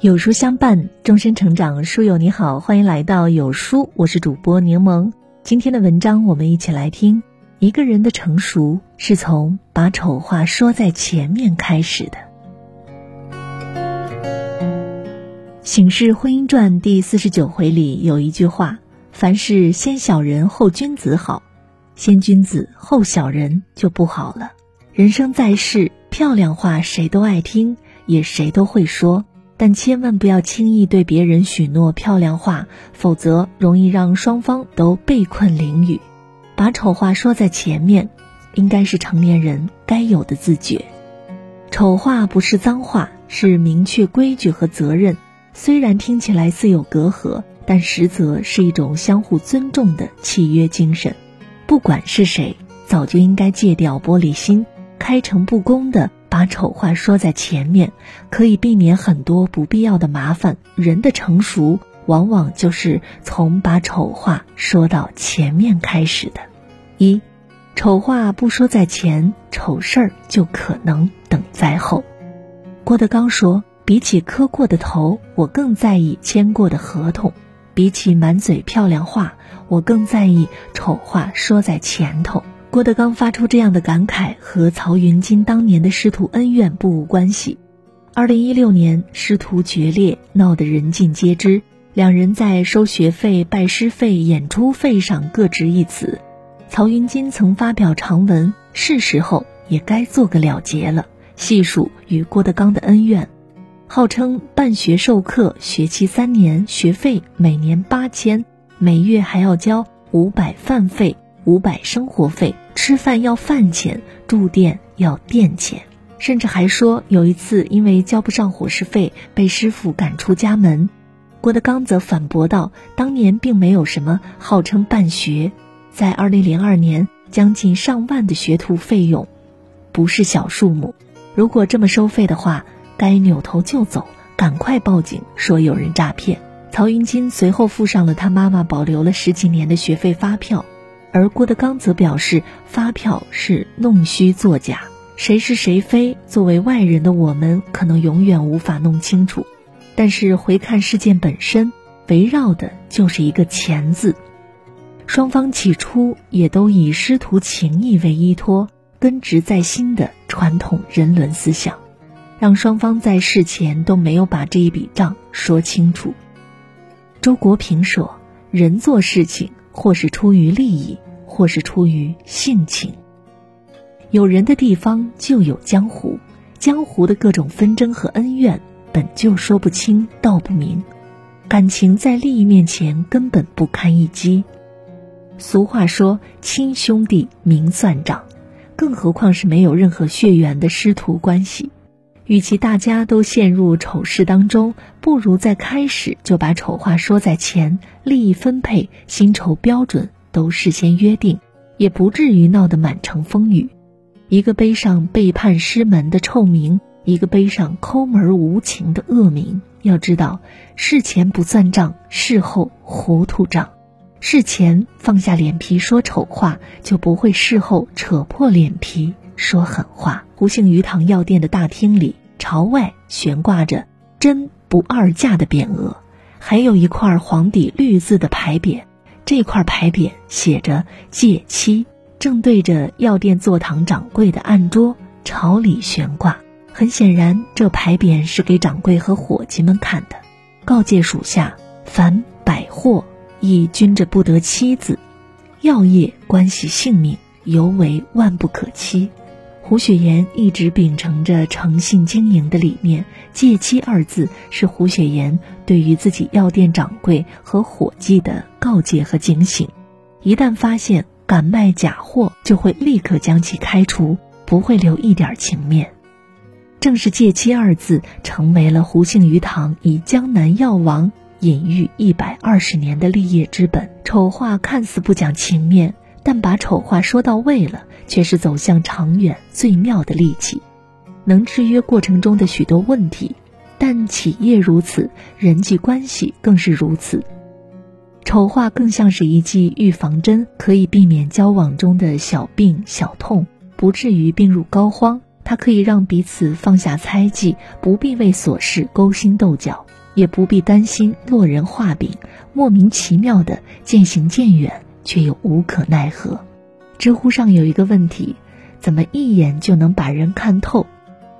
有书相伴，终身成长。书友你好，欢迎来到有书，我是主播柠檬。今天的文章，我们一起来听。一个人的成熟，是从把丑话说在前面开始的。《醒世婚姻传》第四十九回里有一句话：“凡事先小人后君子好，先君子后小人就不好了。”人生在世，漂亮话谁都爱听，也谁都会说，但千万不要轻易对别人许诺漂亮话，否则容易让双方都被困淋雨。把丑话说在前面，应该是成年人该有的自觉。丑话不是脏话，是明确规矩和责任。虽然听起来似有隔阂，但实则是一种相互尊重的契约精神。不管是谁，早就应该戒掉玻璃心，开诚布公的把丑话说在前面，可以避免很多不必要的麻烦。人的成熟，往往就是从把丑话说到前面开始的。一，丑话不说在前，丑事儿就可能等在后。郭德纲说。比起磕过的头，我更在意签过的合同；比起满嘴漂亮话，我更在意丑话说在前头。郭德纲发出这样的感慨，和曹云金当年的师徒恩怨不无关系。二零一六年，师徒决裂，闹得人尽皆知。两人在收学费、拜师费、演出费上各执一词。曹云金曾发表长文，是时候也该做个了结了，细数与郭德纲的恩怨。号称办学授课，学期三年，学费每年八千，每月还要交五百饭费、五百生活费，吃饭要饭钱，住店要店钱，甚至还说有一次因为交不上伙食费，被师傅赶出家门。郭德纲则反驳道：“当年并没有什么号称办学，在二零零二年，将近上万的学徒费用，不是小数目。如果这么收费的话。”该扭头就走，赶快报警说有人诈骗。曹云金随后附上了他妈妈保留了十几年的学费发票，而郭德纲则表示发票是弄虚作假。谁是谁非，作为外人的我们可能永远无法弄清楚。但是回看事件本身，围绕的就是一个“钱”字。双方起初也都以师徒情谊为依托，根植在心的传统人伦思想。让双方在事前都没有把这一笔账说清楚。周国平说：“人做事情，或是出于利益，或是出于性情。有人的地方就有江湖，江湖的各种纷争和恩怨本就说不清道不明，感情在利益面前根本不堪一击。俗话说：亲兄弟明算账，更何况是没有任何血缘的师徒关系。”与其大家都陷入丑事当中，不如在开始就把丑话说在前，利益分配、薪酬标准都事先约定，也不至于闹得满城风雨。一个背上背叛师门的臭名，一个背上抠门无情的恶名。要知道，事前不算账，事后糊涂账。事前放下脸皮说丑话，就不会事后扯破脸皮。说狠话。胡姓鱼塘药店的大厅里，朝外悬挂着“真不二价”的匾额，还有一块黄底绿字的牌匾。这块牌匾写着“借期”，正对着药店坐堂掌柜的案桌朝里悬挂。很显然，这牌匾是给掌柜和伙计们看的，告诫属下：凡百货亦均着不得妻字，药业关系性命，尤为万不可欺。胡雪岩一直秉承着诚信经营的理念，“借期”二字是胡雪岩对于自己药店掌柜和伙计的告诫和警醒。一旦发现敢卖假货，就会立刻将其开除，不会留一点情面。正是“借期”二字，成为了胡姓鱼塘以江南药王隐喻一百二十年的立业之本。丑话看似不讲情面。但把丑话说到位了，却是走向长远最妙的利器，能制约过程中的许多问题。但企业如此，人际关系更是如此。丑话更像是一剂预防针，可以避免交往中的小病小痛，不至于病入膏肓。它可以让彼此放下猜忌，不必为琐事勾心斗角，也不必担心落人画饼，莫名其妙的渐行渐远，却又无可奈何。知乎上有一个问题：怎么一眼就能把人看透？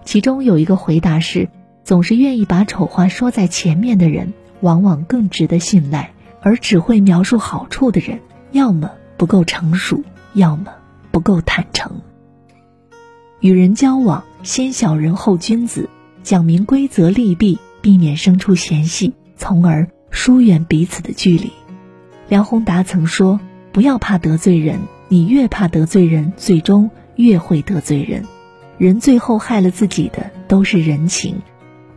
其中有一个回答是：总是愿意把丑话说在前面的人，往往更值得信赖；而只会描述好处的人，要么不够成熟，要么不够坦诚。与人交往，先小人后君子，讲明规则利弊，避免生出嫌隙，从而疏远彼此的距离。梁宏达曾说：“不要怕得罪人，你越怕得罪人，最终越会得罪人。人最后害了自己的都是人情，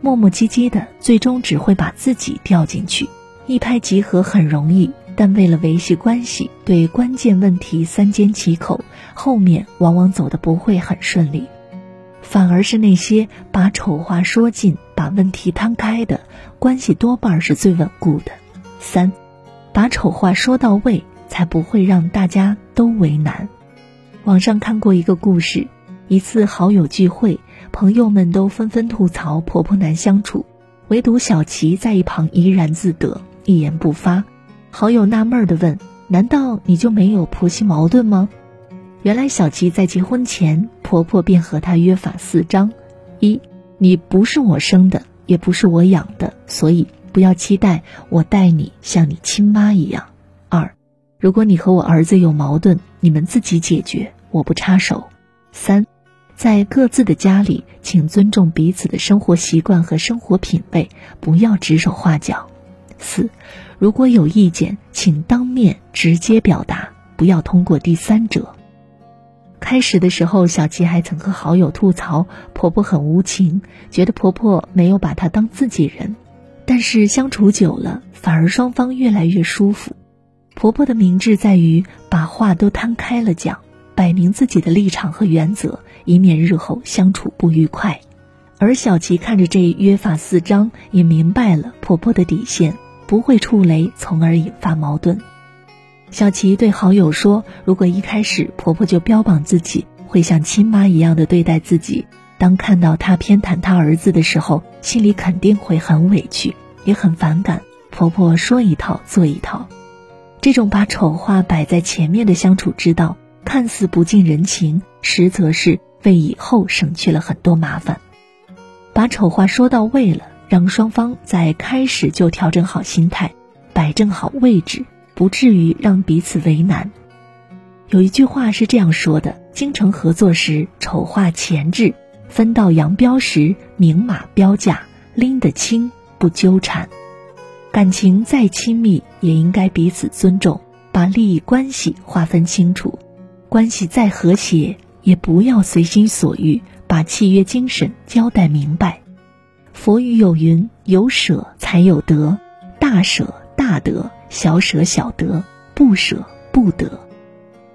磨磨唧唧的，最终只会把自己掉进去。一拍即合很容易。”但为了维系关系，对关键问题三缄其口，后面往往走的不会很顺利，反而是那些把丑话说尽、把问题摊开的关系，多半是最稳固的。三，把丑话说到位，才不会让大家都为难。网上看过一个故事，一次好友聚会，朋友们都纷纷吐槽婆婆难相处，唯独小琪在一旁怡然自得，一言不发。好友纳闷的问：“难道你就没有婆媳矛盾吗？”原来小琪在结婚前，婆婆便和她约法四章：一，你不是我生的，也不是我养的，所以不要期待我待你像你亲妈一样；如果你和我儿子有矛盾，你们自己解决，我不插手；三，在各自的家里，请尊重彼此的生活习惯和生活品味，不要指手画脚；四。如果有意见，请当面直接表达，不要通过第三者。开始的时候，小琪还曾和好友吐槽婆婆很无情，觉得婆婆没有把她当自己人。但是相处久了，反而双方越来越舒服。婆婆的明智在于把话都摊开了讲，摆明自己的立场和原则，以免日后相处不愉快。而小琪看着这约法四章，也明白了婆婆的底线。不会触雷，从而引发矛盾。小琪对好友说：“如果一开始婆婆就标榜自己会像亲妈一样的对待自己，当看到她偏袒她儿子的时候，心里肯定会很委屈，也很反感婆婆说一套做一套。这种把丑话摆在前面的相处之道，看似不近人情，实则是为以后省去了很多麻烦。把丑话说到位了。”让双方在开始就调整好心态，摆正好位置，不至于让彼此为难。有一句话是这样说的：精诚合作时，丑话前置；分道扬镳时，明码标价，拎得清，不纠缠。感情再亲密，也应该彼此尊重，把利益关系划分清楚；关系再和谐，也不要随心所欲，把契约精神交代明白。佛语有云：“有舍才有得，大舍大得，小舍小得，不舍不得。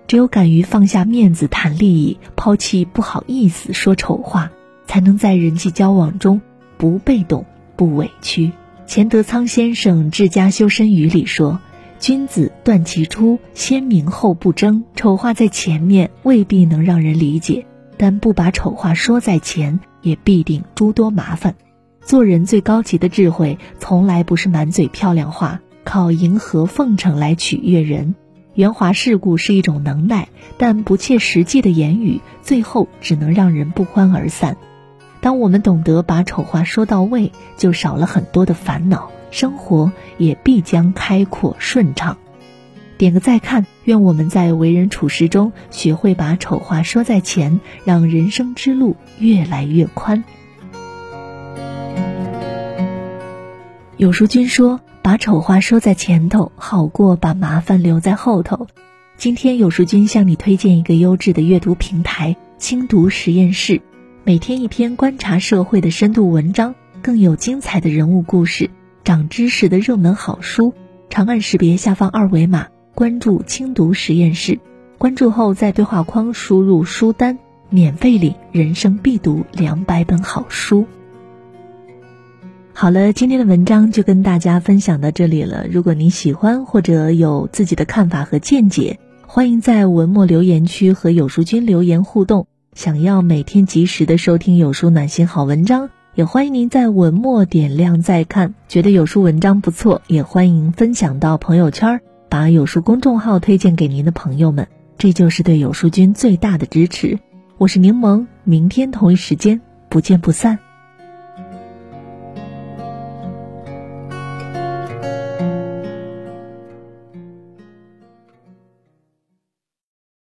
只有敢于放下面子谈利益，抛弃不好意思说丑话，才能在人际交往中不被动、不委屈。”钱德仓先生《治家修身语》里说：“君子断其出，先明后不争。丑话在前面未必能让人理解，但不把丑话说在前，也必定诸多麻烦。”做人最高级的智慧，从来不是满嘴漂亮话，靠迎合奉承来取悦人。圆滑世故是一种能耐，但不切实际的言语，最后只能让人不欢而散。当我们懂得把丑话说到位，就少了很多的烦恼，生活也必将开阔顺畅。点个再看，愿我们在为人处事中学会把丑话说在前，让人生之路越来越宽。有书君说：“把丑话说在前头，好过把麻烦留在后头。”今天有书君向你推荐一个优质的阅读平台——轻读实验室，每天一篇观察社会的深度文章，更有精彩的人物故事、长知识的热门好书。长按识别下方二维码，关注轻读实验室。关注后，在对话框输入书单，免费领人生必读两百本好书。好了，今天的文章就跟大家分享到这里了。如果您喜欢或者有自己的看法和见解，欢迎在文末留言区和有书君留言互动。想要每天及时的收听有书暖心好文章，也欢迎您在文末点亮再看。觉得有书文章不错，也欢迎分享到朋友圈，把有书公众号推荐给您的朋友们，这就是对有书君最大的支持。我是柠檬，明天同一时间不见不散。